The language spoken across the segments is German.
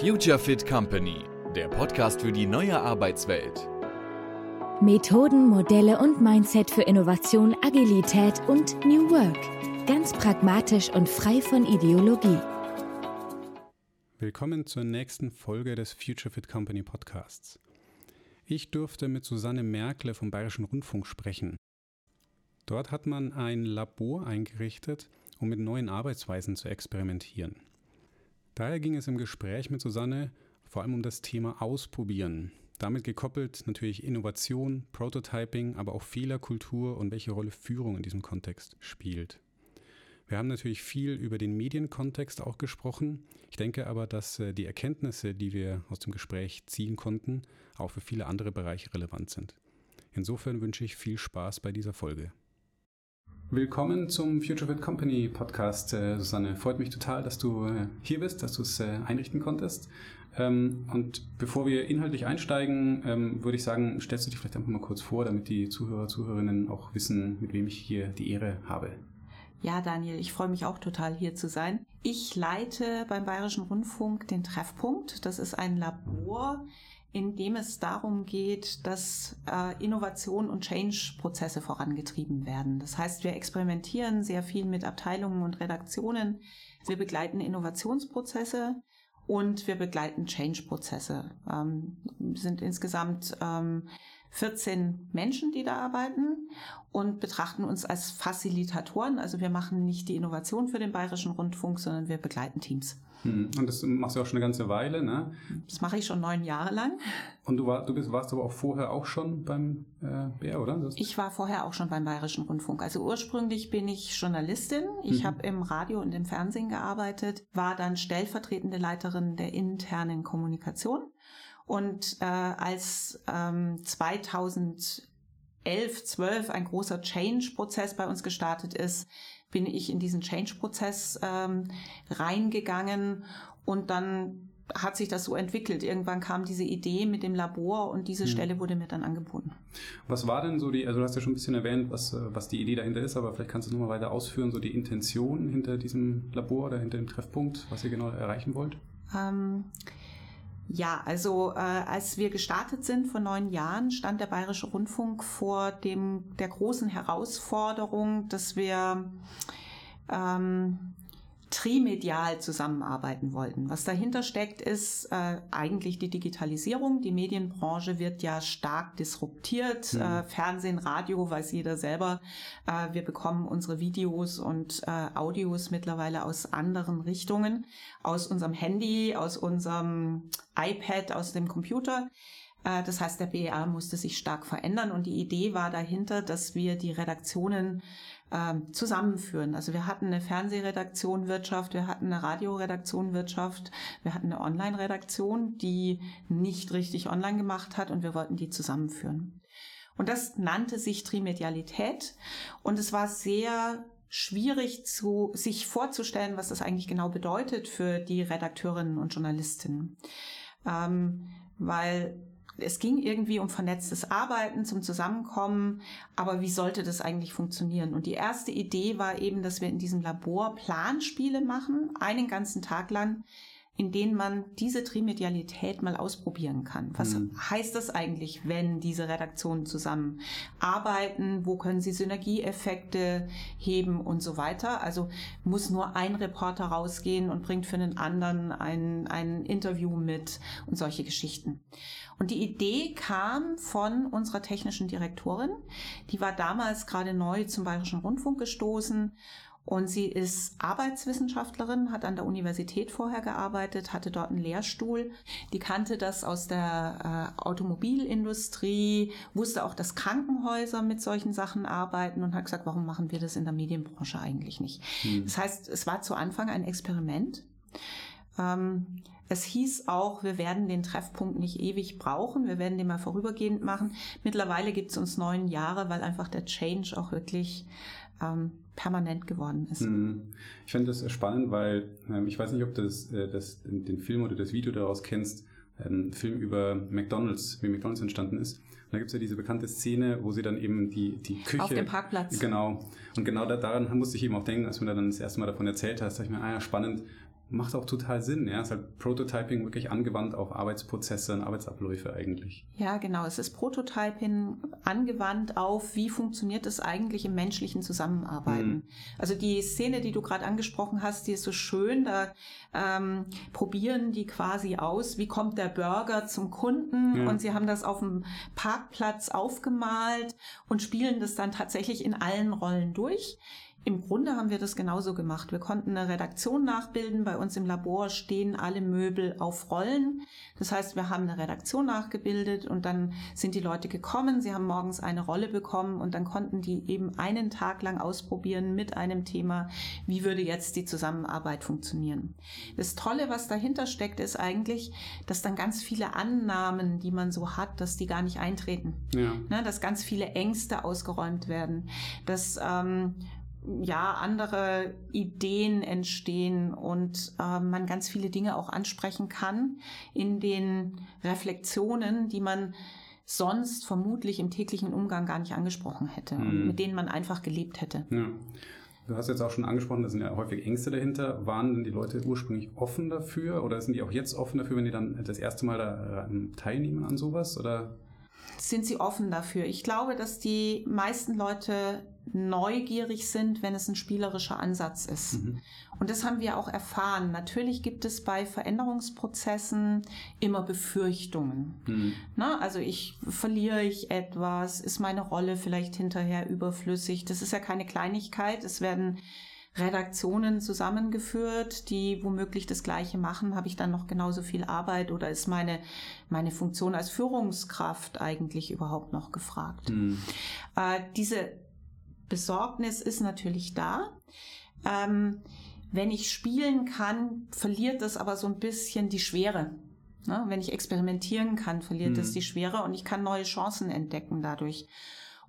Future Fit Company, der Podcast für die neue Arbeitswelt. Methoden, Modelle und Mindset für Innovation, Agilität und New Work. Ganz pragmatisch und frei von Ideologie. Willkommen zur nächsten Folge des Future Fit Company Podcasts. Ich durfte mit Susanne Merkle vom Bayerischen Rundfunk sprechen. Dort hat man ein Labor eingerichtet, um mit neuen Arbeitsweisen zu experimentieren. Daher ging es im Gespräch mit Susanne vor allem um das Thema Ausprobieren. Damit gekoppelt natürlich Innovation, Prototyping, aber auch Fehlerkultur und welche Rolle Führung in diesem Kontext spielt. Wir haben natürlich viel über den Medienkontext auch gesprochen. Ich denke aber, dass äh, die Erkenntnisse, die wir aus dem Gespräch ziehen konnten, auch für viele andere Bereiche relevant sind. Insofern wünsche ich viel Spaß bei dieser Folge. Willkommen zum Future Fit Company Podcast, äh, Susanne. Freut mich total, dass du äh, hier bist, dass du es äh, einrichten konntest. Ähm, und bevor wir inhaltlich einsteigen, ähm, würde ich sagen, stellst du dich vielleicht einfach mal kurz vor, damit die Zuhörer, Zuhörerinnen auch wissen, mit wem ich hier die Ehre habe. Ja, Daniel, ich freue mich auch total hier zu sein. Ich leite beim Bayerischen Rundfunk den Treffpunkt. Das ist ein Labor, in dem es darum geht, dass äh, Innovation und Change-Prozesse vorangetrieben werden. Das heißt, wir experimentieren sehr viel mit Abteilungen und Redaktionen. Wir begleiten Innovationsprozesse und wir begleiten Change-Prozesse. Ähm, sind insgesamt ähm, 14 Menschen, die da arbeiten und betrachten uns als Facilitatoren. Also wir machen nicht die Innovation für den Bayerischen Rundfunk, sondern wir begleiten Teams. Hm. Und das machst du auch schon eine ganze Weile, ne? Das mache ich schon neun Jahre lang. Und du, war, du bist, warst aber auch vorher auch schon beim äh, BR, oder? Das ich war vorher auch schon beim Bayerischen Rundfunk. Also ursprünglich bin ich Journalistin. Ich mhm. habe im Radio und im Fernsehen gearbeitet, war dann stellvertretende Leiterin der internen Kommunikation. Und äh, als ähm, 2011, 12 ein großer Change-Prozess bei uns gestartet ist, bin ich in diesen Change-Prozess ähm, reingegangen und dann hat sich das so entwickelt. Irgendwann kam diese Idee mit dem Labor und diese hm. Stelle wurde mir dann angeboten. Was war denn so die, also du hast ja schon ein bisschen erwähnt, was, äh, was die Idee dahinter ist, aber vielleicht kannst du nochmal weiter ausführen, so die Intention hinter diesem Labor oder hinter dem Treffpunkt, was ihr genau erreichen wollt? Ähm, ja, also äh, als wir gestartet sind vor neun Jahren, stand der Bayerische Rundfunk vor dem der großen Herausforderung, dass wir ähm, trimedial zusammenarbeiten wollten. Was dahinter steckt, ist äh, eigentlich die Digitalisierung. Die Medienbranche wird ja stark disruptiert. Mhm. Äh, Fernsehen, Radio, weiß jeder selber. Äh, wir bekommen unsere Videos und äh, Audios mittlerweile aus anderen Richtungen, aus unserem Handy, aus unserem iPad, aus dem Computer. Äh, das heißt, der BER musste sich stark verändern und die Idee war dahinter, dass wir die Redaktionen ähm, zusammenführen. Also wir hatten eine Fernsehredaktion Wirtschaft, wir hatten eine Radioredaktion Wirtschaft, wir hatten eine Online-Redaktion, die nicht richtig online gemacht hat und wir wollten die zusammenführen. Und das nannte sich Trimedialität und es war sehr schwierig zu, sich vorzustellen, was das eigentlich genau bedeutet für die Redakteurinnen und Journalistinnen. Ähm, weil es ging irgendwie um vernetztes Arbeiten, zum Zusammenkommen, aber wie sollte das eigentlich funktionieren? Und die erste Idee war eben, dass wir in diesem Labor Planspiele machen, einen ganzen Tag lang, in denen man diese Trimedialität mal ausprobieren kann. Was mhm. heißt das eigentlich, wenn diese Redaktionen zusammen arbeiten? Wo können sie Synergieeffekte heben und so weiter? Also muss nur ein Reporter rausgehen und bringt für einen anderen ein, ein Interview mit und solche Geschichten. Und die Idee kam von unserer technischen Direktorin. Die war damals gerade neu zum Bayerischen Rundfunk gestoßen und sie ist Arbeitswissenschaftlerin, hat an der Universität vorher gearbeitet, hatte dort einen Lehrstuhl. Die kannte das aus der äh, Automobilindustrie, wusste auch, dass Krankenhäuser mit solchen Sachen arbeiten und hat gesagt, warum machen wir das in der Medienbranche eigentlich nicht? Hm. Das heißt, es war zu Anfang ein Experiment. Ähm, es hieß auch, wir werden den Treffpunkt nicht ewig brauchen, wir werden den mal vorübergehend machen. Mittlerweile gibt es uns neun Jahre, weil einfach der Change auch wirklich ähm, permanent geworden ist. Mhm. Ich finde das spannend, weil ähm, ich weiß nicht, ob du das, äh, das, den Film oder das Video daraus kennst, ein Film über McDonalds, wie McDonalds entstanden ist. Und da gibt es ja diese bekannte Szene, wo sie dann eben die, die Küche... Auf dem Parkplatz. Genau. Und genau da, daran musste ich eben auch denken, als du mir dann das erste Mal davon erzählt hast, dachte ich mir, ah ja, spannend, macht auch total Sinn. Ja, es ist halt Prototyping wirklich angewandt auf Arbeitsprozesse und Arbeitsabläufe eigentlich. Ja, genau. Es ist Prototyping angewandt auf, wie funktioniert es eigentlich im menschlichen Zusammenarbeiten. Mhm. Also die Szene, die du gerade angesprochen hast, die ist so schön. Da ähm, probieren die quasi aus, wie kommt der Burger zum Kunden ja. und sie haben das auf dem Parkplatz aufgemalt und spielen das dann tatsächlich in allen Rollen durch. Im Grunde haben wir das genauso gemacht. Wir konnten eine Redaktion nachbilden. Bei uns im Labor stehen alle Möbel auf Rollen. Das heißt, wir haben eine Redaktion nachgebildet und dann sind die Leute gekommen. Sie haben morgens eine Rolle bekommen und dann konnten die eben einen Tag lang ausprobieren mit einem Thema, wie würde jetzt die Zusammenarbeit funktionieren. Das Tolle, was dahinter steckt, ist eigentlich, dass dann ganz viele Annahmen, die man so hat, dass die gar nicht eintreten. Ja. Ne, dass ganz viele Ängste ausgeräumt werden. Dass ähm, ja, andere Ideen entstehen und äh, man ganz viele Dinge auch ansprechen kann in den Reflexionen, die man sonst vermutlich im täglichen Umgang gar nicht angesprochen hätte mhm. und mit denen man einfach gelebt hätte. Ja. Du hast jetzt auch schon angesprochen, da sind ja häufig Ängste dahinter. Waren denn die Leute ursprünglich offen dafür oder sind die auch jetzt offen dafür, wenn die dann das erste Mal da äh, teilnehmen an sowas? Oder? Sind sie offen dafür? Ich glaube, dass die meisten Leute neugierig sind, wenn es ein spielerischer Ansatz ist. Mhm. Und das haben wir auch erfahren. Natürlich gibt es bei Veränderungsprozessen immer Befürchtungen. Mhm. Na, also ich verliere ich etwas, ist meine Rolle vielleicht hinterher überflüssig. Das ist ja keine Kleinigkeit. Es werden Redaktionen zusammengeführt, die womöglich das Gleiche machen, habe ich dann noch genauso viel Arbeit oder ist meine, meine Funktion als Führungskraft eigentlich überhaupt noch gefragt? Mhm. Äh, diese Besorgnis ist natürlich da. Ähm, wenn ich spielen kann, verliert das aber so ein bisschen die Schwere. Ne? Wenn ich experimentieren kann, verliert mhm. das die Schwere und ich kann neue Chancen entdecken dadurch.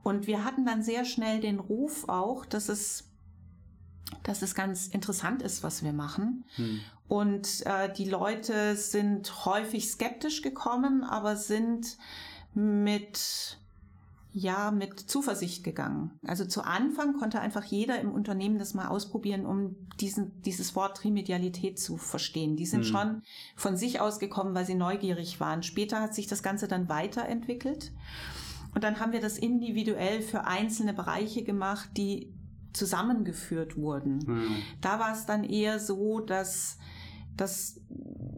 Und wir hatten dann sehr schnell den Ruf auch, dass es dass es ganz interessant ist, was wir machen. Mhm. Und äh, die Leute sind häufig skeptisch gekommen, aber sind mit ja mit Zuversicht gegangen. Also zu Anfang konnte einfach jeder im Unternehmen das mal ausprobieren, um diesen, dieses Wort Trimedialität zu verstehen. Die sind mhm. schon von sich aus gekommen, weil sie neugierig waren. Später hat sich das Ganze dann weiterentwickelt. Und dann haben wir das individuell für einzelne Bereiche gemacht, die zusammengeführt wurden. Mhm. Da war es dann eher so, dass, dass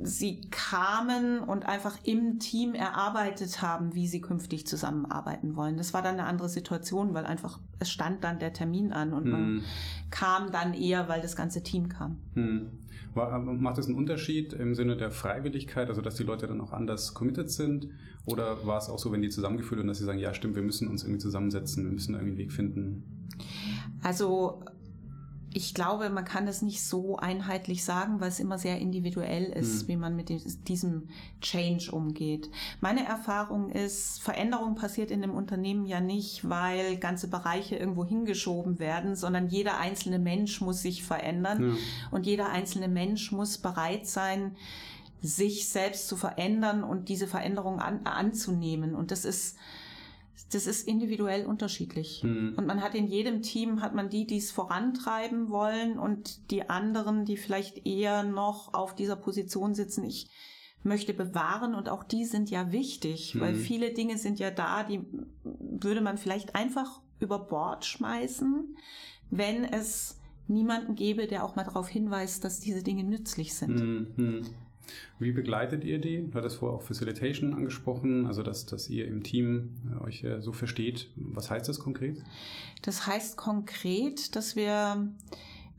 sie kamen und einfach im Team erarbeitet haben, wie sie künftig zusammenarbeiten wollen. Das war dann eine andere Situation, weil einfach es stand dann der Termin an und hm. man kam dann eher, weil das ganze Team kam. Hm. War, macht es einen Unterschied im Sinne der Freiwilligkeit, also dass die Leute dann auch anders committed sind? Oder war es auch so, wenn die zusammengeführt und dass sie sagen, ja stimmt, wir müssen uns irgendwie zusammensetzen, wir müssen irgendwie einen Weg finden? Also ich glaube, man kann das nicht so einheitlich sagen, weil es immer sehr individuell ist, mhm. wie man mit diesem Change umgeht. Meine Erfahrung ist, Veränderung passiert in dem Unternehmen ja nicht, weil ganze Bereiche irgendwo hingeschoben werden, sondern jeder einzelne Mensch muss sich verändern ja. und jeder einzelne Mensch muss bereit sein, sich selbst zu verändern und diese Veränderung an, anzunehmen. Und das ist das ist individuell unterschiedlich. Mhm. Und man hat in jedem Team, hat man die, die es vorantreiben wollen und die anderen, die vielleicht eher noch auf dieser Position sitzen. Ich möchte bewahren und auch die sind ja wichtig, mhm. weil viele Dinge sind ja da, die würde man vielleicht einfach über Bord schmeißen, wenn es niemanden gäbe, der auch mal darauf hinweist, dass diese Dinge nützlich sind. Mhm. Wie begleitet ihr die? Du hattest vorher auch Facilitation angesprochen, also dass, dass ihr im Team äh, euch äh, so versteht. Was heißt das konkret? Das heißt konkret, dass wir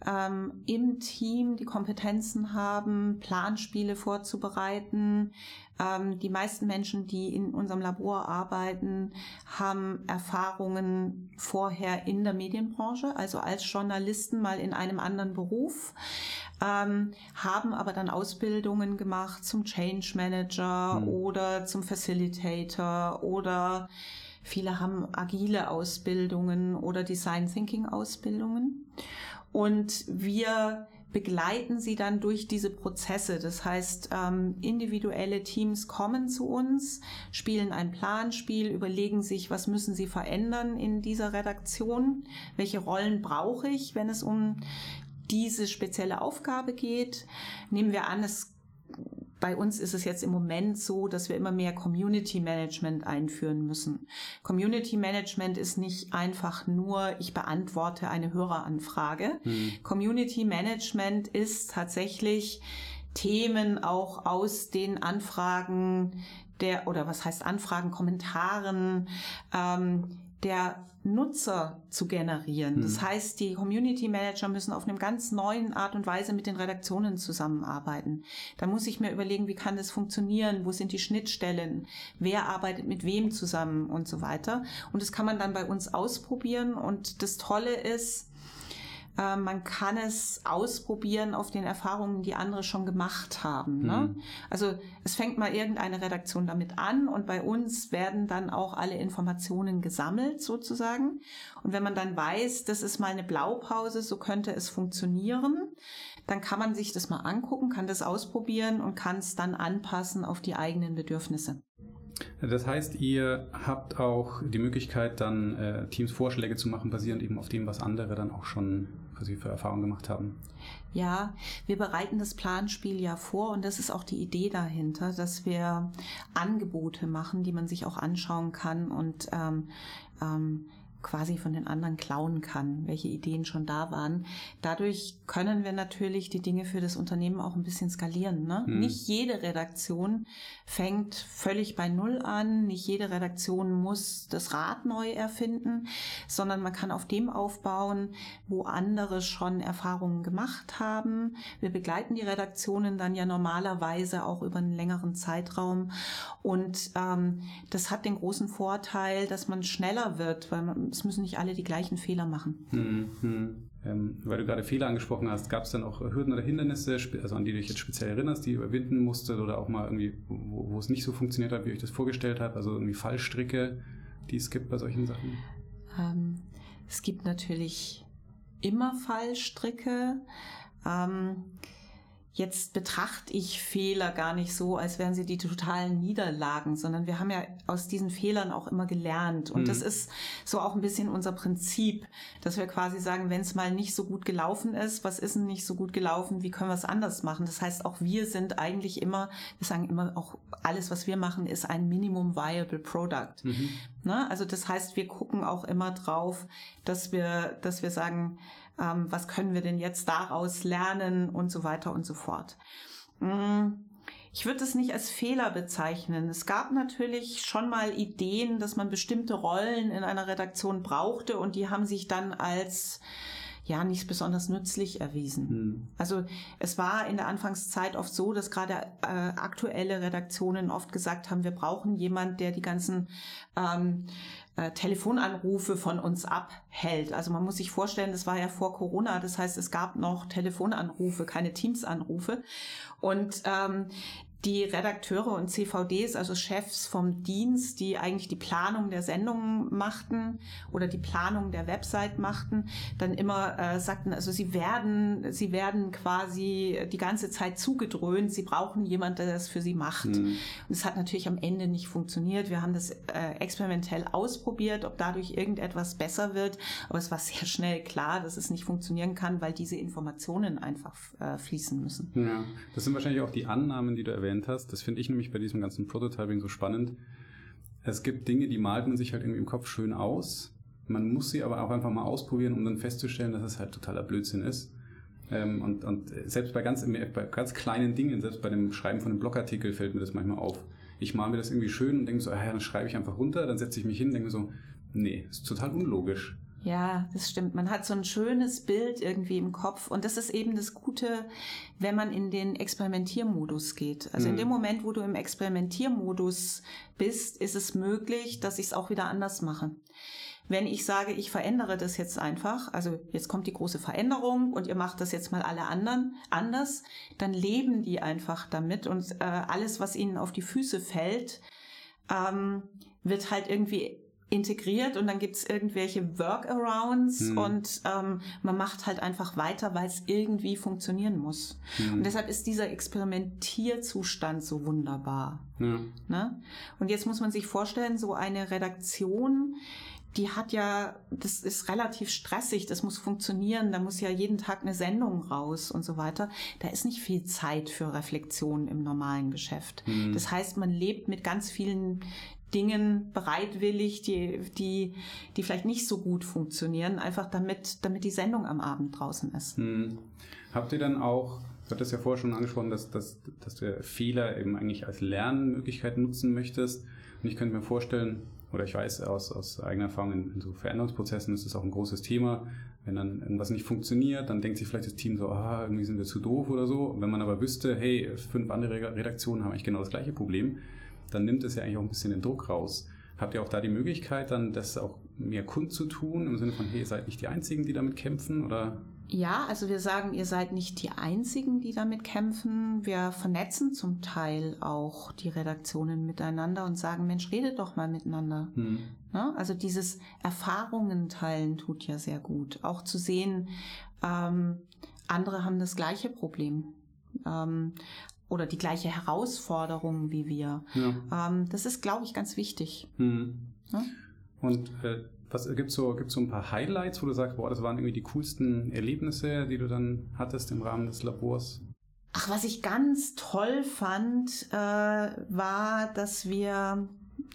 ähm, im Team die Kompetenzen haben, Planspiele vorzubereiten. Ähm, die meisten Menschen, die in unserem Labor arbeiten, haben Erfahrungen vorher in der Medienbranche, also als Journalisten mal in einem anderen Beruf ähm, haben aber dann Ausbildungen gemacht zum Change Manager mhm. oder zum Facilitator oder viele haben agile Ausbildungen oder Design Thinking Ausbildungen. Und wir begleiten sie dann durch diese Prozesse. Das heißt, ähm, individuelle Teams kommen zu uns, spielen ein Planspiel, überlegen sich, was müssen sie verändern in dieser Redaktion, welche Rollen brauche ich, wenn es um diese spezielle Aufgabe geht. Nehmen wir an, es bei uns ist es jetzt im Moment so, dass wir immer mehr Community Management einführen müssen. Community Management ist nicht einfach nur, ich beantworte eine Höreranfrage. Hm. Community Management ist tatsächlich Themen auch aus den Anfragen der, oder was heißt Anfragen, Kommentaren, ähm, der Nutzer zu generieren. Hm. Das heißt, die Community Manager müssen auf einem ganz neuen Art und Weise mit den Redaktionen zusammenarbeiten. Da muss ich mir überlegen, wie kann das funktionieren? Wo sind die Schnittstellen? Wer arbeitet mit wem zusammen und so weiter? Und das kann man dann bei uns ausprobieren. Und das Tolle ist, äh, man kann es ausprobieren auf den Erfahrungen, die andere schon gemacht haben. Ne? Mhm. Also es fängt mal irgendeine Redaktion damit an und bei uns werden dann auch alle Informationen gesammelt sozusagen. Und wenn man dann weiß, das ist mal eine Blaupause, so könnte es funktionieren, dann kann man sich das mal angucken, kann das ausprobieren und kann es dann anpassen auf die eigenen Bedürfnisse. Das heißt, ihr habt auch die Möglichkeit, dann äh, Teams Vorschläge zu machen, basierend eben auf dem, was andere dann auch schon quasi für Erfahrungen gemacht haben. Ja, wir bereiten das Planspiel ja vor und das ist auch die Idee dahinter, dass wir Angebote machen, die man sich auch anschauen kann und ähm, ähm, quasi von den anderen klauen kann, welche Ideen schon da waren. Dadurch können wir natürlich die Dinge für das Unternehmen auch ein bisschen skalieren. Ne? Mhm. Nicht jede Redaktion fängt völlig bei Null an, nicht jede Redaktion muss das Rad neu erfinden, sondern man kann auf dem aufbauen, wo andere schon Erfahrungen gemacht haben. Wir begleiten die Redaktionen dann ja normalerweise auch über einen längeren Zeitraum und ähm, das hat den großen Vorteil, dass man schneller wird, weil man es müssen nicht alle die gleichen Fehler machen. Hm, hm. Ähm, weil du gerade Fehler angesprochen hast, gab es dann auch Hürden oder Hindernisse, also an die du dich jetzt speziell erinnerst, die ihr überwinden musstet oder auch mal irgendwie, wo, wo es nicht so funktioniert hat, wie ich das vorgestellt habe, also irgendwie Fallstricke, die es gibt bei solchen Sachen? Ähm, es gibt natürlich immer Fallstricke. Ähm, Jetzt betrachte ich Fehler gar nicht so, als wären sie die totalen Niederlagen, sondern wir haben ja aus diesen Fehlern auch immer gelernt. Und mhm. das ist so auch ein bisschen unser Prinzip, dass wir quasi sagen, wenn es mal nicht so gut gelaufen ist, was ist denn nicht so gut gelaufen, wie können wir es anders machen? Das heißt, auch wir sind eigentlich immer, wir sagen immer auch, alles, was wir machen, ist ein Minimum Viable Product. Mhm. Ne? Also das heißt, wir gucken auch immer drauf, dass wir, dass wir sagen, ähm, was können wir denn jetzt daraus lernen und so weiter und so fort. Mm, ich würde es nicht als Fehler bezeichnen. Es gab natürlich schon mal Ideen, dass man bestimmte Rollen in einer Redaktion brauchte und die haben sich dann als ja nicht besonders nützlich erwiesen. Hm. Also es war in der Anfangszeit oft so, dass gerade äh, aktuelle Redaktionen oft gesagt haben, wir brauchen jemand, der die ganzen ähm, äh, Telefonanrufe von uns abhält. Also man muss sich vorstellen, das war ja vor Corona, das heißt, es gab noch Telefonanrufe, keine Teams-Anrufe. Und ähm, die Redakteure und CVDs, also Chefs vom Dienst, die eigentlich die Planung der Sendungen machten oder die Planung der Website machten, dann immer äh, sagten, also sie werden, sie werden quasi die ganze Zeit zugedröhnt, sie brauchen jemanden, der das für sie macht. Mhm. Und es hat natürlich am Ende nicht funktioniert. Wir haben das äh, experimentell ausprobiert, ob dadurch irgendetwas besser wird, aber es war sehr schnell klar, dass es nicht funktionieren kann, weil diese Informationen einfach äh, fließen müssen. Ja, das sind wahrscheinlich auch die Annahmen, die du erwähnt erwähnt hast. Das finde ich nämlich bei diesem ganzen Prototyping so spannend. Es gibt Dinge, die malt man sich halt irgendwie im Kopf schön aus. Man muss sie aber auch einfach mal ausprobieren, um dann festzustellen, dass es halt totaler Blödsinn ist. Ähm, und, und selbst bei ganz, bei ganz kleinen Dingen, selbst bei dem Schreiben von einem Blogartikel fällt mir das manchmal auf. Ich male mir das irgendwie schön und denke so, ah, ja, dann schreibe ich einfach runter, dann setze ich mich hin und denke so, nee, ist total unlogisch. Ja, das stimmt. Man hat so ein schönes Bild irgendwie im Kopf. Und das ist eben das Gute, wenn man in den Experimentiermodus geht. Also mhm. in dem Moment, wo du im Experimentiermodus bist, ist es möglich, dass ich es auch wieder anders mache. Wenn ich sage, ich verändere das jetzt einfach, also jetzt kommt die große Veränderung und ihr macht das jetzt mal alle anderen anders, dann leben die einfach damit und äh, alles, was ihnen auf die Füße fällt, ähm, wird halt irgendwie integriert und dann gibt's irgendwelche Workarounds hm. und ähm, man macht halt einfach weiter, weil es irgendwie funktionieren muss. Hm. Und deshalb ist dieser Experimentierzustand so wunderbar. Ja. Ne? Und jetzt muss man sich vorstellen, so eine Redaktion, die hat ja, das ist relativ stressig, das muss funktionieren, da muss ja jeden Tag eine Sendung raus und so weiter. Da ist nicht viel Zeit für Reflexion im normalen Geschäft. Mhm. Das heißt, man lebt mit ganz vielen Dingen bereitwillig, die, die, die vielleicht nicht so gut funktionieren, einfach damit, damit die Sendung am Abend draußen ist. Mhm. Habt ihr dann auch, du hattest ja vorher schon angesprochen, dass, dass, dass du Fehler eben eigentlich als Lernmöglichkeit nutzen möchtest. Und ich könnte mir vorstellen, oder ich weiß aus, aus eigener Erfahrung in, in so Veränderungsprozessen ist das auch ein großes Thema. Wenn dann irgendwas nicht funktioniert, dann denkt sich vielleicht das Team so, ah, irgendwie sind wir zu doof oder so. Wenn man aber wüsste, hey, fünf andere Redaktionen haben eigentlich genau das gleiche Problem, dann nimmt es ja eigentlich auch ein bisschen den Druck raus. Habt ihr auch da die Möglichkeit, dann das auch mehr kundzutun, im Sinne von, hey, ihr seid nicht die Einzigen, die damit kämpfen? Oder ja, also wir sagen, ihr seid nicht die Einzigen, die damit kämpfen. Wir vernetzen zum Teil auch die Redaktionen miteinander und sagen, Mensch, redet doch mal miteinander. Hm. Ne? Also dieses Erfahrungen teilen tut ja sehr gut. Auch zu sehen, ähm, andere haben das gleiche Problem. Ähm, oder die gleiche Herausforderung wie wir. Ja. Ähm, das ist, glaube ich, ganz wichtig. Hm. Ja? Und äh, was gibt's so, gibt's so ein paar Highlights, wo du sagst, boah, das waren irgendwie die coolsten Erlebnisse, die du dann hattest im Rahmen des Labors? Ach, was ich ganz toll fand, äh, war, dass wir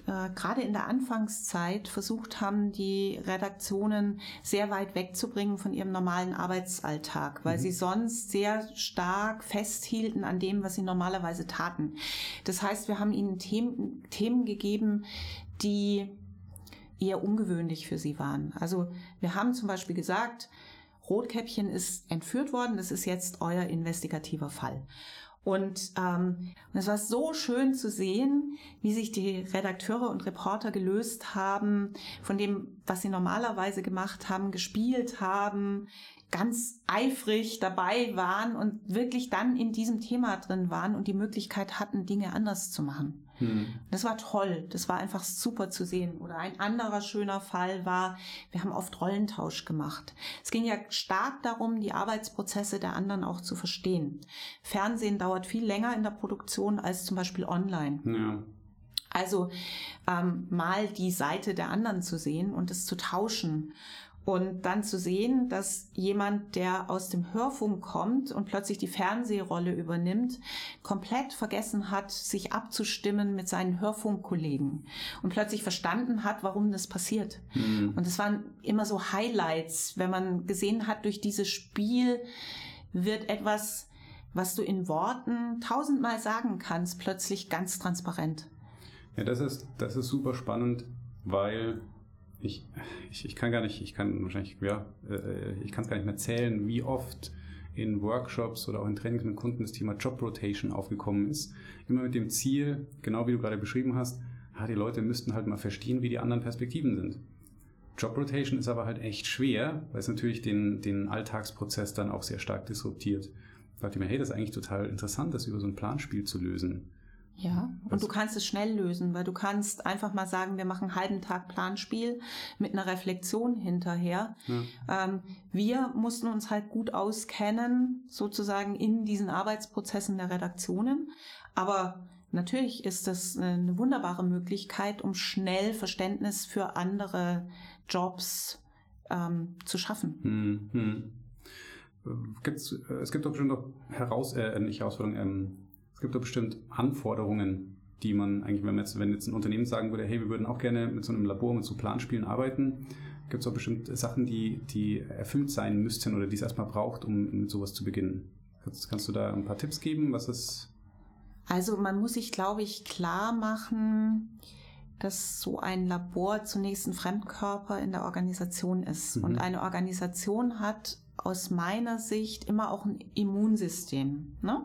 äh, gerade in der Anfangszeit versucht haben, die Redaktionen sehr weit wegzubringen von ihrem normalen Arbeitsalltag, weil mhm. sie sonst sehr stark festhielten an dem, was sie normalerweise taten. Das heißt, wir haben ihnen Themen, Themen gegeben, die eher ungewöhnlich für sie waren. Also wir haben zum Beispiel gesagt, Rotkäppchen ist entführt worden, das ist jetzt euer investigativer Fall. Und ähm, es war so schön zu sehen, wie sich die Redakteure und Reporter gelöst haben von dem, was sie normalerweise gemacht haben, gespielt haben, ganz eifrig dabei waren und wirklich dann in diesem Thema drin waren und die Möglichkeit hatten, Dinge anders zu machen. Hm. Das war toll. Das war einfach super zu sehen. Oder ein anderer schöner Fall war, wir haben oft Rollentausch gemacht. Es ging ja stark darum, die Arbeitsprozesse der anderen auch zu verstehen. Fernsehen dauert viel länger in der Produktion als zum Beispiel online. Ja. Also ähm, mal die Seite der anderen zu sehen und es zu tauschen und dann zu sehen, dass jemand, der aus dem Hörfunk kommt und plötzlich die Fernsehrolle übernimmt, komplett vergessen hat, sich abzustimmen mit seinen Hörfunkkollegen und plötzlich verstanden hat, warum das passiert. Mhm. Und es waren immer so Highlights, wenn man gesehen hat, durch dieses Spiel wird etwas, was du in Worten tausendmal sagen kannst, plötzlich ganz transparent. Ja, das ist, das ist super spannend, weil ich, ich, ich kann gar nicht, ich kann wahrscheinlich, ja, äh, ich kann es gar nicht mehr zählen, wie oft in Workshops oder auch in Trainings mit Kunden das Thema Job Rotation aufgekommen ist. Immer mit dem Ziel, genau wie du gerade beschrieben hast, ah, die Leute müssten halt mal verstehen, wie die anderen Perspektiven sind. Job Rotation ist aber halt echt schwer, weil es natürlich den, den Alltagsprozess dann auch sehr stark disruptiert. Dachte ich mir, hey, das ist eigentlich total interessant, das über so ein Planspiel zu lösen. Ja, und du kannst es schnell lösen, weil du kannst einfach mal sagen, wir machen einen halben Tag Planspiel mit einer Reflexion hinterher. Ja. Ähm, wir mussten uns halt gut auskennen, sozusagen in diesen Arbeitsprozessen der Redaktionen. Aber natürlich ist das eine wunderbare Möglichkeit, um schnell Verständnis für andere Jobs ähm, zu schaffen. Hm, hm. Gibt's, äh, es gibt doch bestimmt noch Heraus, äh, nicht Herausforderungen, ähm es gibt doch bestimmt Anforderungen, die man eigentlich, wenn, jetzt, wenn jetzt ein Unternehmen sagen würde, hey, wir würden auch gerne mit so einem Labor, mit so Planspielen arbeiten, gibt es auch bestimmt Sachen, die, die erfüllt sein müssten oder die es erstmal braucht, um mit sowas zu beginnen. Kannst, kannst du da ein paar Tipps geben, was es... Also man muss sich, glaube ich, klar machen, dass so ein Labor zunächst ein Fremdkörper in der Organisation ist. Mhm. Und eine Organisation hat aus meiner Sicht immer auch ein Immunsystem. Ne?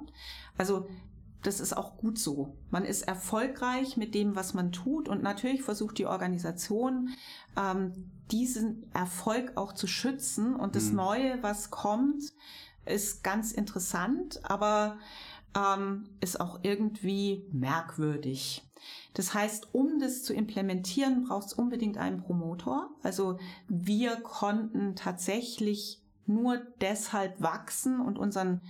Also das ist auch gut so. Man ist erfolgreich mit dem, was man tut und natürlich versucht die Organisation ähm, diesen Erfolg auch zu schützen und das mhm. Neue, was kommt, ist ganz interessant, aber ähm, ist auch irgendwie merkwürdig. Das heißt, um das zu implementieren, braucht es unbedingt einen Promotor. Also wir konnten tatsächlich nur deshalb wachsen und unseren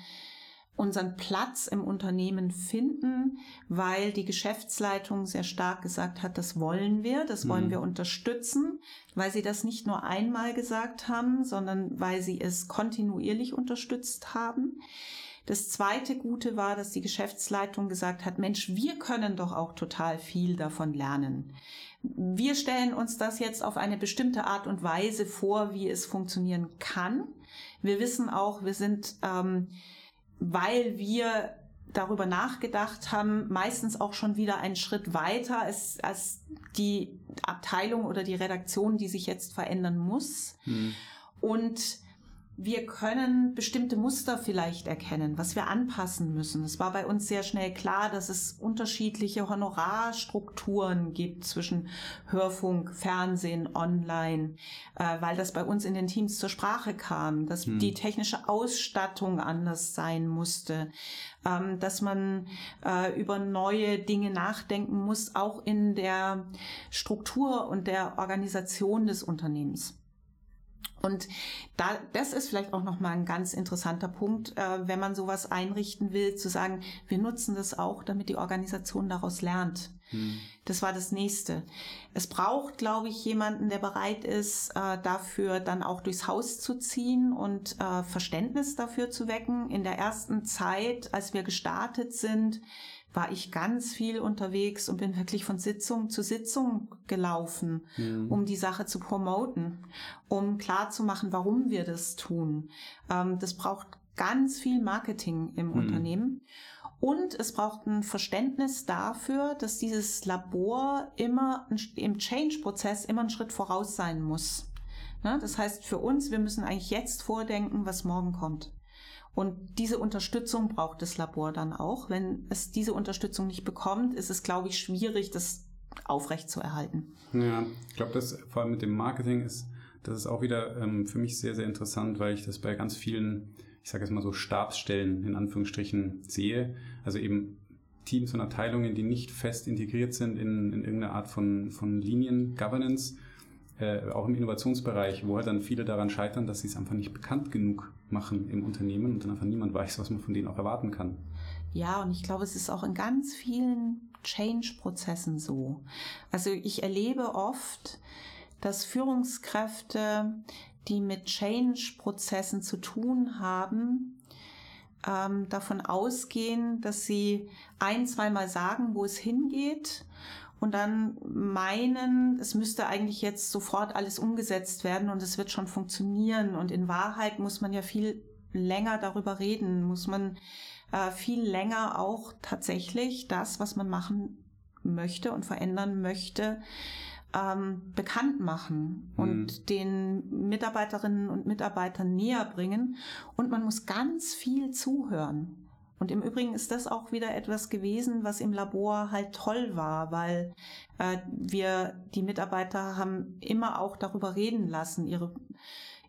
unseren Platz im Unternehmen finden, weil die Geschäftsleitung sehr stark gesagt hat, das wollen wir, das wollen mhm. wir unterstützen, weil sie das nicht nur einmal gesagt haben, sondern weil sie es kontinuierlich unterstützt haben. Das zweite Gute war, dass die Geschäftsleitung gesagt hat, Mensch, wir können doch auch total viel davon lernen. Wir stellen uns das jetzt auf eine bestimmte Art und Weise vor, wie es funktionieren kann. Wir wissen auch, wir sind, ähm, weil wir darüber nachgedacht haben, meistens auch schon wieder einen Schritt weiter als, als die Abteilung oder die Redaktion, die sich jetzt verändern muss. Hm. Und wir können bestimmte Muster vielleicht erkennen, was wir anpassen müssen. Es war bei uns sehr schnell klar, dass es unterschiedliche Honorarstrukturen gibt zwischen Hörfunk, Fernsehen, Online, äh, weil das bei uns in den Teams zur Sprache kam, dass hm. die technische Ausstattung anders sein musste, ähm, dass man äh, über neue Dinge nachdenken muss, auch in der Struktur und der Organisation des Unternehmens. Und da, das ist vielleicht auch nochmal ein ganz interessanter Punkt, äh, wenn man sowas einrichten will, zu sagen, wir nutzen das auch, damit die Organisation daraus lernt. Hm. Das war das nächste. Es braucht, glaube ich, jemanden, der bereit ist, äh, dafür dann auch durchs Haus zu ziehen und äh, Verständnis dafür zu wecken. In der ersten Zeit, als wir gestartet sind, war ich ganz viel unterwegs und bin wirklich von Sitzung zu Sitzung gelaufen, mhm. um die Sache zu promoten, um klar zu machen, warum wir das tun. Ähm, das braucht ganz viel Marketing im mhm. Unternehmen. Und es braucht ein Verständnis dafür, dass dieses Labor immer im Change-Prozess immer einen Schritt voraus sein muss. Ne? Das heißt für uns, wir müssen eigentlich jetzt vordenken, was morgen kommt. Und diese Unterstützung braucht das Labor dann auch. Wenn es diese Unterstützung nicht bekommt, ist es, glaube ich, schwierig, das aufrecht zu erhalten. Ja, ich glaube, das vor allem mit dem Marketing ist, das ist auch wieder ähm, für mich sehr, sehr interessant, weil ich das bei ganz vielen, ich sage jetzt mal so Stabsstellen in Anführungsstrichen sehe. Also eben Teams und Abteilungen, die nicht fest integriert sind in, in irgendeine Art von, von Linien-Governance, äh, auch im Innovationsbereich, wo halt dann viele daran scheitern, dass sie es einfach nicht bekannt genug machen im Unternehmen und dann einfach niemand weiß, was man von denen auch erwarten kann. Ja, und ich glaube, es ist auch in ganz vielen Change-Prozessen so. Also ich erlebe oft, dass Führungskräfte, die mit Change-Prozessen zu tun haben, ähm, davon ausgehen, dass sie ein, zweimal sagen, wo es hingeht und dann meinen, es müsste eigentlich jetzt sofort alles umgesetzt werden und es wird schon funktionieren. Und in Wahrheit muss man ja viel länger darüber reden, muss man äh, viel länger auch tatsächlich das, was man machen möchte und verändern möchte, ähm, bekannt machen und mhm. den Mitarbeiterinnen und Mitarbeitern näher bringen. Und man muss ganz viel zuhören. Und im Übrigen ist das auch wieder etwas gewesen, was im Labor halt toll war, weil äh, wir die Mitarbeiter haben immer auch darüber reden lassen, ihre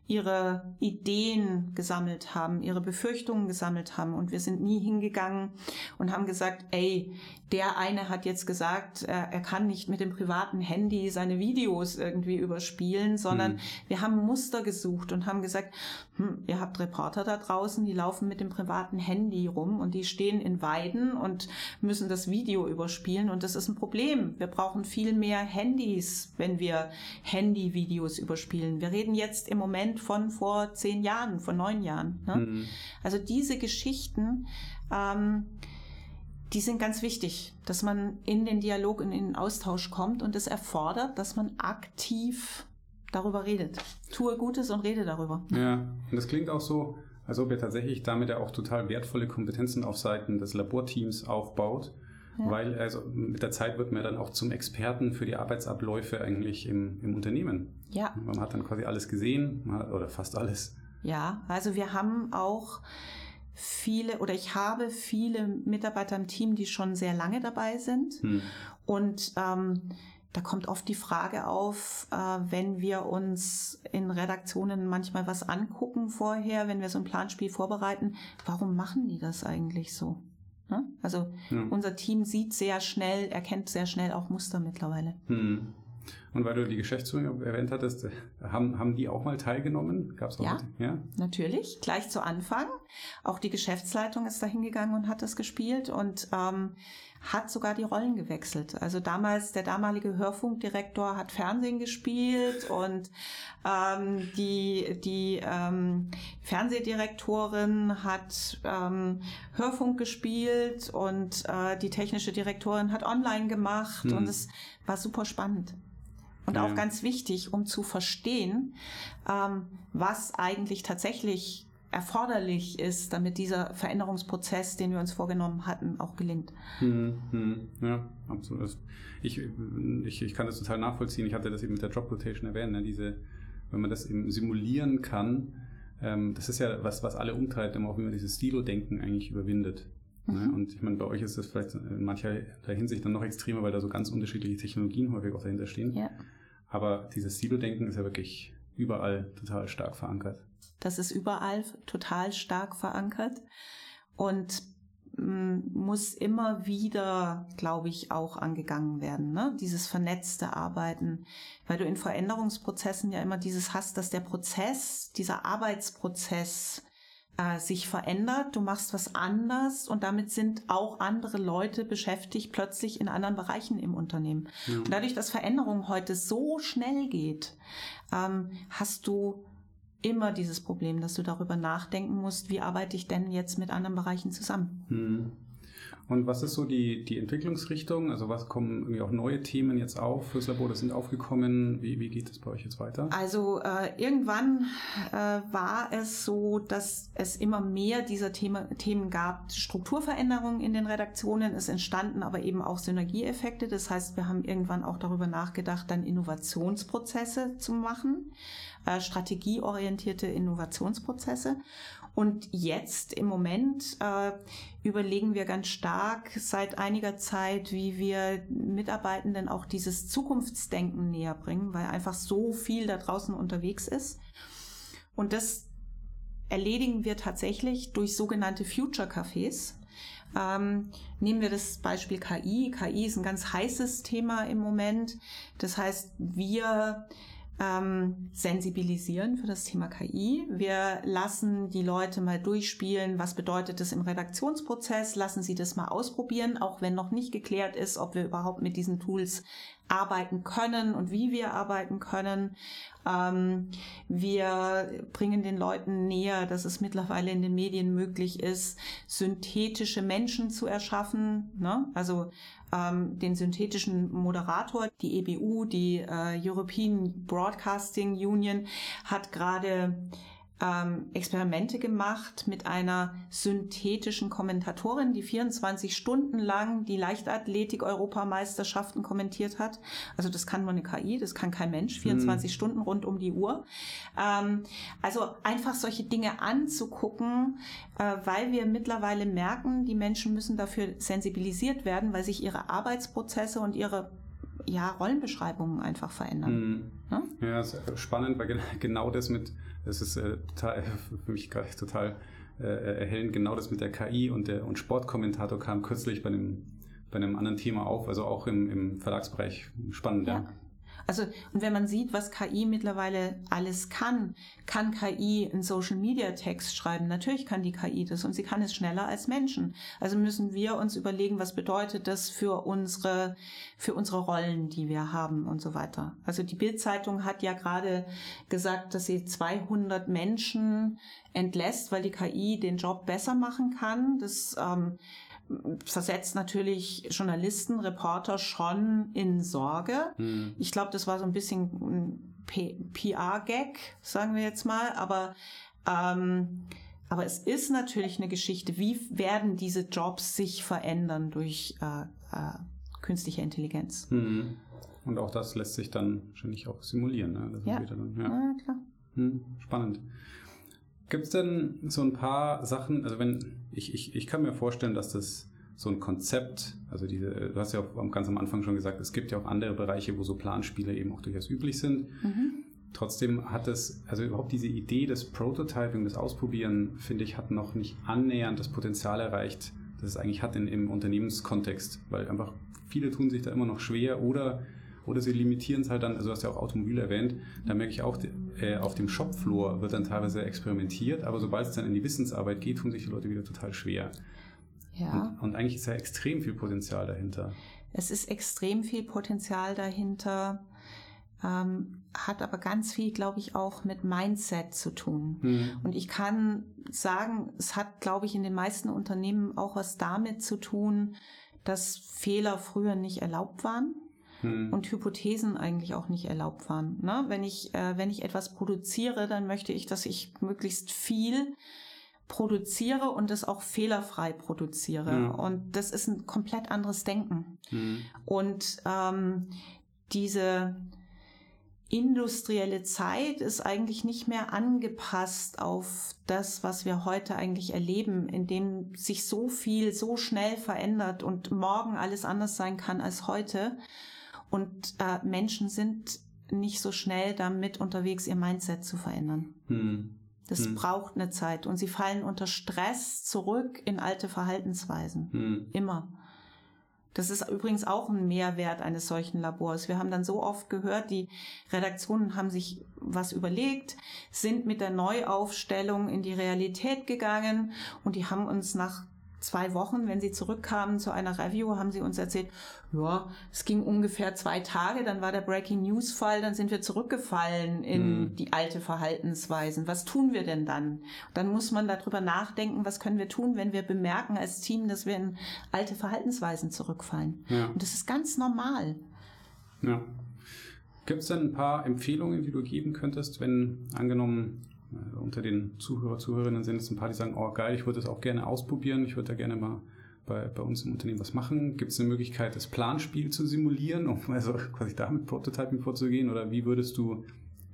ihre Ideen gesammelt haben, ihre Befürchtungen gesammelt haben. Und wir sind nie hingegangen und haben gesagt, ey, der eine hat jetzt gesagt, er, er kann nicht mit dem privaten Handy seine Videos irgendwie überspielen, sondern hm. wir haben Muster gesucht und haben gesagt, hm, ihr habt Reporter da draußen, die laufen mit dem privaten Handy rum und die stehen in Weiden und müssen das Video überspielen und das ist ein Problem. Wir brauchen viel mehr Handys, wenn wir Handyvideos überspielen. Wir reden jetzt im Moment von vor zehn Jahren, vor neun Jahren. Ne? Mhm. Also diese Geschichten, ähm, die sind ganz wichtig, dass man in den Dialog, in den Austausch kommt und es erfordert, dass man aktiv darüber redet. Tue Gutes und rede darüber. Ja, und das klingt auch so, als ob ihr tatsächlich damit ja auch total wertvolle Kompetenzen auf Seiten des Laborteams aufbaut. Ja. Weil also mit der Zeit wird man dann auch zum Experten für die Arbeitsabläufe eigentlich im, im Unternehmen. Ja. Man hat dann quasi alles gesehen oder fast alles. Ja, also wir haben auch viele oder ich habe viele Mitarbeiter im Team, die schon sehr lange dabei sind. Hm. Und ähm, da kommt oft die Frage auf, äh, wenn wir uns in Redaktionen manchmal was angucken vorher, wenn wir so ein Planspiel vorbereiten, warum machen die das eigentlich so? Ne? Also ja. unser Team sieht sehr schnell, erkennt sehr schnell auch Muster mittlerweile. Hm. Und weil du die Geschäftsführung erwähnt hattest, haben, haben die auch mal teilgenommen? Gab's auch ja, ja, natürlich, gleich zu Anfang. Auch die Geschäftsleitung ist da hingegangen und hat das gespielt und ähm, hat sogar die Rollen gewechselt. Also damals, der damalige Hörfunkdirektor hat Fernsehen gespielt und ähm, die, die ähm, Fernsehdirektorin hat ähm, Hörfunk gespielt und äh, die technische Direktorin hat online gemacht hm. und es war super spannend. Und ja. auch ganz wichtig, um zu verstehen, ähm, was eigentlich tatsächlich erforderlich ist, damit dieser Veränderungsprozess, den wir uns vorgenommen hatten, auch gelingt. Hm, hm, ja, absolut. Ich, ich, ich kann das total nachvollziehen. Ich hatte das eben mit der Drop Rotation erwähnt, ne? diese, wenn man das eben simulieren kann, ähm, das ist ja was, was alle umtreibt, immer auch wie man dieses Stilo-Denken eigentlich überwindet. Ne? Mhm. Und ich meine, bei euch ist das vielleicht in mancher Hinsicht dann noch extremer, weil da so ganz unterschiedliche Technologien häufig auch dahinter stehen. Ja. Aber dieses Silo-Denken ist ja wirklich überall total stark verankert. Das ist überall total stark verankert und mm, muss immer wieder, glaube ich, auch angegangen werden. Ne? Dieses vernetzte Arbeiten, weil du in Veränderungsprozessen ja immer dieses hast, dass der Prozess, dieser Arbeitsprozess äh, sich verändert, du machst was anders und damit sind auch andere Leute beschäftigt plötzlich in anderen Bereichen im Unternehmen. Ja. Und dadurch, dass Veränderung heute so schnell geht, ähm, hast du immer dieses Problem, dass du darüber nachdenken musst, wie arbeite ich denn jetzt mit anderen Bereichen zusammen. Hm. Und was ist so die, die Entwicklungsrichtung? Also was kommen irgendwie auch neue Themen jetzt auf fürs Labor, das sind aufgekommen? Wie, wie geht es bei euch jetzt weiter? Also äh, irgendwann äh, war es so, dass es immer mehr dieser Thema, Themen gab. Strukturveränderungen in den Redaktionen, es entstanden aber eben auch Synergieeffekte. Das heißt, wir haben irgendwann auch darüber nachgedacht, dann Innovationsprozesse zu machen, äh, strategieorientierte Innovationsprozesse. Und jetzt im Moment äh, überlegen wir ganz stark seit einiger Zeit, wie wir Mitarbeitenden auch dieses Zukunftsdenken näher bringen, weil einfach so viel da draußen unterwegs ist. Und das erledigen wir tatsächlich durch sogenannte Future Cafés. Ähm, nehmen wir das Beispiel KI. KI ist ein ganz heißes Thema im Moment. Das heißt, wir ähm, sensibilisieren für das Thema KI. Wir lassen die Leute mal durchspielen, was bedeutet das im Redaktionsprozess, lassen sie das mal ausprobieren, auch wenn noch nicht geklärt ist, ob wir überhaupt mit diesen Tools arbeiten können und wie wir arbeiten können. Ähm, wir bringen den Leuten näher, dass es mittlerweile in den Medien möglich ist, synthetische Menschen zu erschaffen. Ne? Also ähm, den synthetischen Moderator. Die EBU, die äh, European Broadcasting Union, hat gerade ähm, Experimente gemacht mit einer synthetischen Kommentatorin, die 24 Stunden lang die Leichtathletik-Europameisterschaften kommentiert hat. Also das kann nur eine KI, das kann kein Mensch, 24 mhm. Stunden rund um die Uhr. Ähm, also einfach solche Dinge anzugucken, äh, weil wir mittlerweile merken, die Menschen müssen dafür sensibilisiert werden, weil sich ihre Arbeitsprozesse und ihre ja, Rollenbeschreibungen einfach verändern. Mhm. Ja? ja, ist spannend, weil genau das mit das ist äh, total, für mich gerade total äh, erhellend. Genau das mit der KI und der und Sportkommentator kam kürzlich bei einem, bei einem anderen Thema auf, also auch im, im Verlagsbereich spannend. Ja. ja. Also, und wenn man sieht, was KI mittlerweile alles kann, kann KI einen Social Media Text schreiben. Natürlich kann die KI das und sie kann es schneller als Menschen. Also müssen wir uns überlegen, was bedeutet das für unsere, für unsere Rollen, die wir haben und so weiter. Also die Bildzeitung hat ja gerade gesagt, dass sie 200 Menschen entlässt, weil die KI den Job besser machen kann. Das, ähm, versetzt natürlich Journalisten, Reporter schon in Sorge. Mhm. Ich glaube, das war so ein bisschen ein PR-Gag, sagen wir jetzt mal, aber ähm, aber es ist natürlich eine Geschichte, wie werden diese Jobs sich verändern durch äh, äh, künstliche Intelligenz. Mhm. Und auch das lässt sich dann wahrscheinlich auch simulieren. Ne? ja. Dann, ja. ja. klar. Hm, spannend. Gibt es denn so ein paar Sachen, also wenn, ich, ich, ich kann mir vorstellen, dass das so ein Konzept, also diese, du hast ja auch ganz am Anfang schon gesagt, es gibt ja auch andere Bereiche, wo so Planspiele eben auch durchaus üblich sind. Mhm. Trotzdem hat es, also überhaupt diese Idee des Prototyping, des Ausprobieren, finde ich, hat noch nicht annähernd das Potenzial erreicht, das es eigentlich hat in, im Unternehmenskontext, weil einfach viele tun sich da immer noch schwer oder oder sie limitieren es halt dann, also du hast ja auch Automobil erwähnt, da merke ich auch, äh, auf dem Shopfloor wird dann teilweise experimentiert, aber sobald es dann in die Wissensarbeit geht, tun sich die Leute wieder total schwer. Ja. Und, und eigentlich ist ja extrem viel Potenzial dahinter. Es ist extrem viel Potenzial dahinter ähm, hat aber ganz viel, glaube ich, auch mit Mindset zu tun. Mhm. Und ich kann sagen, es hat, glaube ich, in den meisten Unternehmen auch was damit zu tun, dass Fehler früher nicht erlaubt waren mhm. und Hypothesen eigentlich auch nicht erlaubt waren. Ne? Wenn ich äh, wenn ich etwas produziere, dann möchte ich, dass ich möglichst viel produziere und es auch fehlerfrei produziere. Ja. Und das ist ein komplett anderes Denken. Mhm. Und ähm, diese industrielle Zeit ist eigentlich nicht mehr angepasst auf das, was wir heute eigentlich erleben, in dem sich so viel so schnell verändert und morgen alles anders sein kann als heute. Und äh, Menschen sind nicht so schnell damit unterwegs, ihr Mindset zu verändern. Hm. Das hm. braucht eine Zeit und sie fallen unter Stress zurück in alte Verhaltensweisen. Hm. Immer. Das ist übrigens auch ein Mehrwert eines solchen Labors. Wir haben dann so oft gehört, die Redaktionen haben sich was überlegt, sind mit der Neuaufstellung in die Realität gegangen und die haben uns nach zwei Wochen, wenn sie zurückkamen zu einer Review, haben sie uns erzählt, ja, es ging ungefähr zwei Tage, dann war der Breaking News Fall, dann sind wir zurückgefallen in mhm. die alte Verhaltensweisen. Was tun wir denn dann? Dann muss man darüber nachdenken, was können wir tun, wenn wir bemerken als Team, dass wir in alte Verhaltensweisen zurückfallen. Ja. Und das ist ganz normal. Ja. Gibt es denn ein paar Empfehlungen, die du geben könntest, wenn angenommen äh, unter den Zuhörer, Zuhörerinnen sind es ein paar, die sagen, oh geil, ich würde das auch gerne ausprobieren, ich würde da gerne mal bei, bei uns im Unternehmen was machen? Gibt es eine Möglichkeit, das Planspiel zu simulieren, um also quasi damit Prototyping vorzugehen? Oder wie würdest du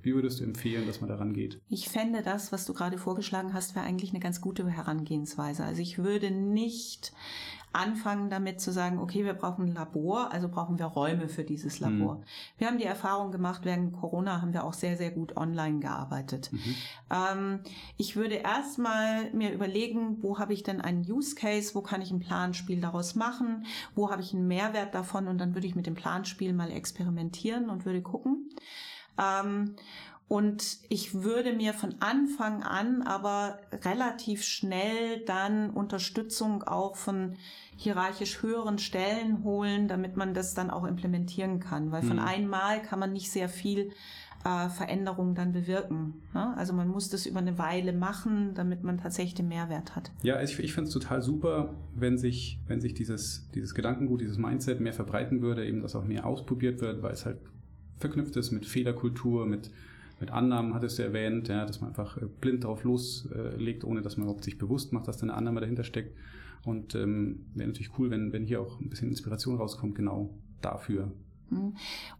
wie würdest du empfehlen, dass man daran geht? Ich fände das, was du gerade vorgeschlagen hast, wäre eigentlich eine ganz gute Herangehensweise. Also ich würde nicht anfangen damit zu sagen, okay, wir brauchen ein Labor, also brauchen wir Räume für dieses Labor. Mhm. Wir haben die Erfahrung gemacht, während Corona haben wir auch sehr, sehr gut online gearbeitet. Mhm. Ähm, ich würde erstmal mir überlegen, wo habe ich denn einen Use Case, wo kann ich ein Planspiel daraus machen, wo habe ich einen Mehrwert davon und dann würde ich mit dem Planspiel mal experimentieren und würde gucken. Ähm, und ich würde mir von Anfang an aber relativ schnell dann Unterstützung auch von hierarchisch höheren Stellen holen, damit man das dann auch implementieren kann. Weil von mhm. einmal kann man nicht sehr viel äh, Veränderung dann bewirken. Ne? Also man muss das über eine Weile machen, damit man tatsächlich den Mehrwert hat. Ja, ich, ich finde es total super, wenn sich, wenn sich dieses, dieses Gedankengut, dieses Mindset mehr verbreiten würde, eben dass auch mehr ausprobiert wird, weil es halt verknüpft ist mit Fehlerkultur, mit mit Annahmen hattest du erwähnt, ja, dass man einfach äh, blind drauf loslegt, ohne dass man überhaupt sich bewusst macht, dass da eine Annahme dahinter steckt. Und ähm, wäre natürlich cool, wenn, wenn hier auch ein bisschen Inspiration rauskommt, genau dafür. Hm.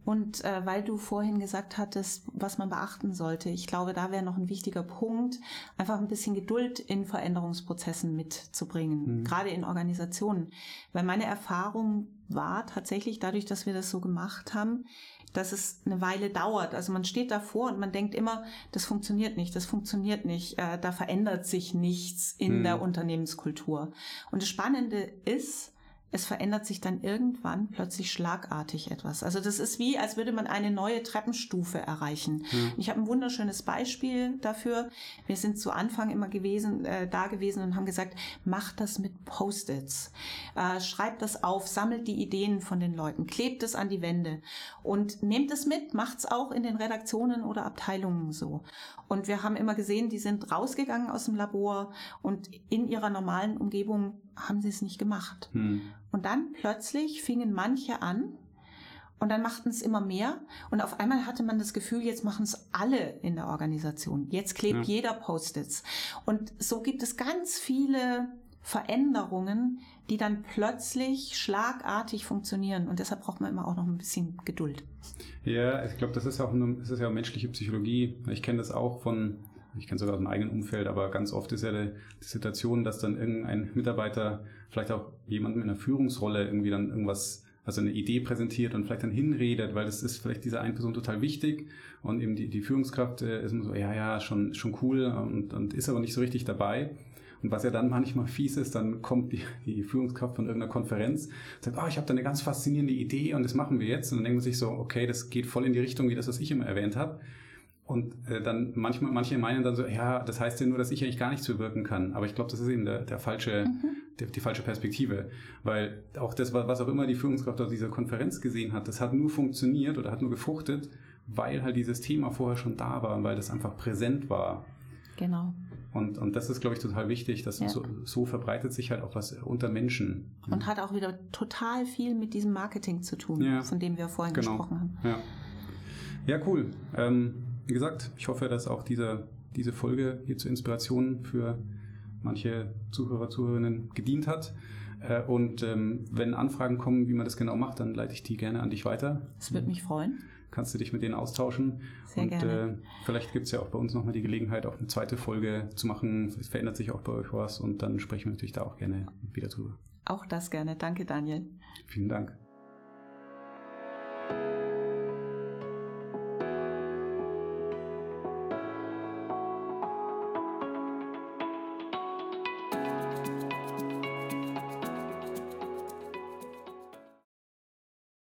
Und äh, weil du vorhin gesagt hattest, was man beachten sollte, ich glaube, da wäre noch ein wichtiger Punkt, einfach ein bisschen Geduld in Veränderungsprozessen mitzubringen, mhm. gerade in Organisationen. Weil meine Erfahrung war tatsächlich dadurch, dass wir das so gemacht haben, dass es eine Weile dauert. Also man steht davor und man denkt immer, das funktioniert nicht, das funktioniert nicht, äh, da verändert sich nichts in hm. der Unternehmenskultur. Und das Spannende ist, es verändert sich dann irgendwann plötzlich schlagartig etwas. Also das ist wie, als würde man eine neue Treppenstufe erreichen. Mhm. Ich habe ein wunderschönes Beispiel dafür. Wir sind zu Anfang immer gewesen, äh, da gewesen und haben gesagt, macht das mit Post-its. Äh, schreibt das auf, sammelt die Ideen von den Leuten, klebt es an die Wände und nehmt es mit, macht's auch in den Redaktionen oder Abteilungen so. Und wir haben immer gesehen, die sind rausgegangen aus dem Labor und in ihrer normalen Umgebung haben sie es nicht gemacht. Hm. Und dann plötzlich fingen manche an und dann machten es immer mehr und auf einmal hatte man das Gefühl, jetzt machen es alle in der Organisation. Jetzt klebt ja. jeder Post-its. Und so gibt es ganz viele Veränderungen, die dann plötzlich schlagartig funktionieren. Und deshalb braucht man immer auch noch ein bisschen Geduld. Ja, ich glaube, das ist auch eine, das ist ja auch menschliche Psychologie. Ich kenne das auch von ich kenne sogar aus dem eigenen Umfeld, aber ganz oft ist ja die, die, Situation, dass dann irgendein Mitarbeiter, vielleicht auch jemand mit einer Führungsrolle irgendwie dann irgendwas, also eine Idee präsentiert und vielleicht dann hinredet, weil das ist vielleicht dieser einen Person total wichtig und eben die, die Führungskraft äh, ist immer so, ja, ja, schon, schon cool und, und ist aber nicht so richtig dabei. Und was ja dann manchmal fies ist, dann kommt die, die Führungskraft von irgendeiner Konferenz, sagt, oh, ich habe da eine ganz faszinierende Idee und das machen wir jetzt. Und dann denkt man sich so, okay, das geht voll in die Richtung, wie das, was ich immer erwähnt habe. Und äh, dann manchmal, manche meinen dann so, ja, das heißt ja nur, dass ich eigentlich gar nichts bewirken kann. Aber ich glaube, das ist eben der, der falsche, mhm. der, die falsche Perspektive. Weil auch das, was auch immer die Führungskraft auf dieser Konferenz gesehen hat, das hat nur funktioniert oder hat nur gefruchtet, weil halt dieses Thema vorher schon da war und weil das einfach präsent war. Genau. Und, und das ist, glaube ich, total wichtig, dass ja. so, so verbreitet sich halt auch was unter Menschen. Und hat auch wieder total viel mit diesem Marketing zu tun, ja. von dem wir vorhin genau. gesprochen haben. Ja, ja cool. Ähm, wie gesagt, ich hoffe, dass auch diese, diese Folge hier zur Inspiration für manche Zuhörer, Zuhörerinnen gedient hat. Äh, und ähm, wenn Anfragen kommen, wie man das genau macht, dann leite ich die gerne an dich weiter. Das würde mich freuen. Kannst du dich mit denen austauschen. Sehr und gerne. Äh, vielleicht gibt es ja auch bei uns nochmal die Gelegenheit, auch eine zweite Folge zu machen. Es verändert sich auch bei euch was und dann sprechen wir natürlich da auch gerne wieder drüber. Auch das gerne. Danke, Daniel. Vielen Dank.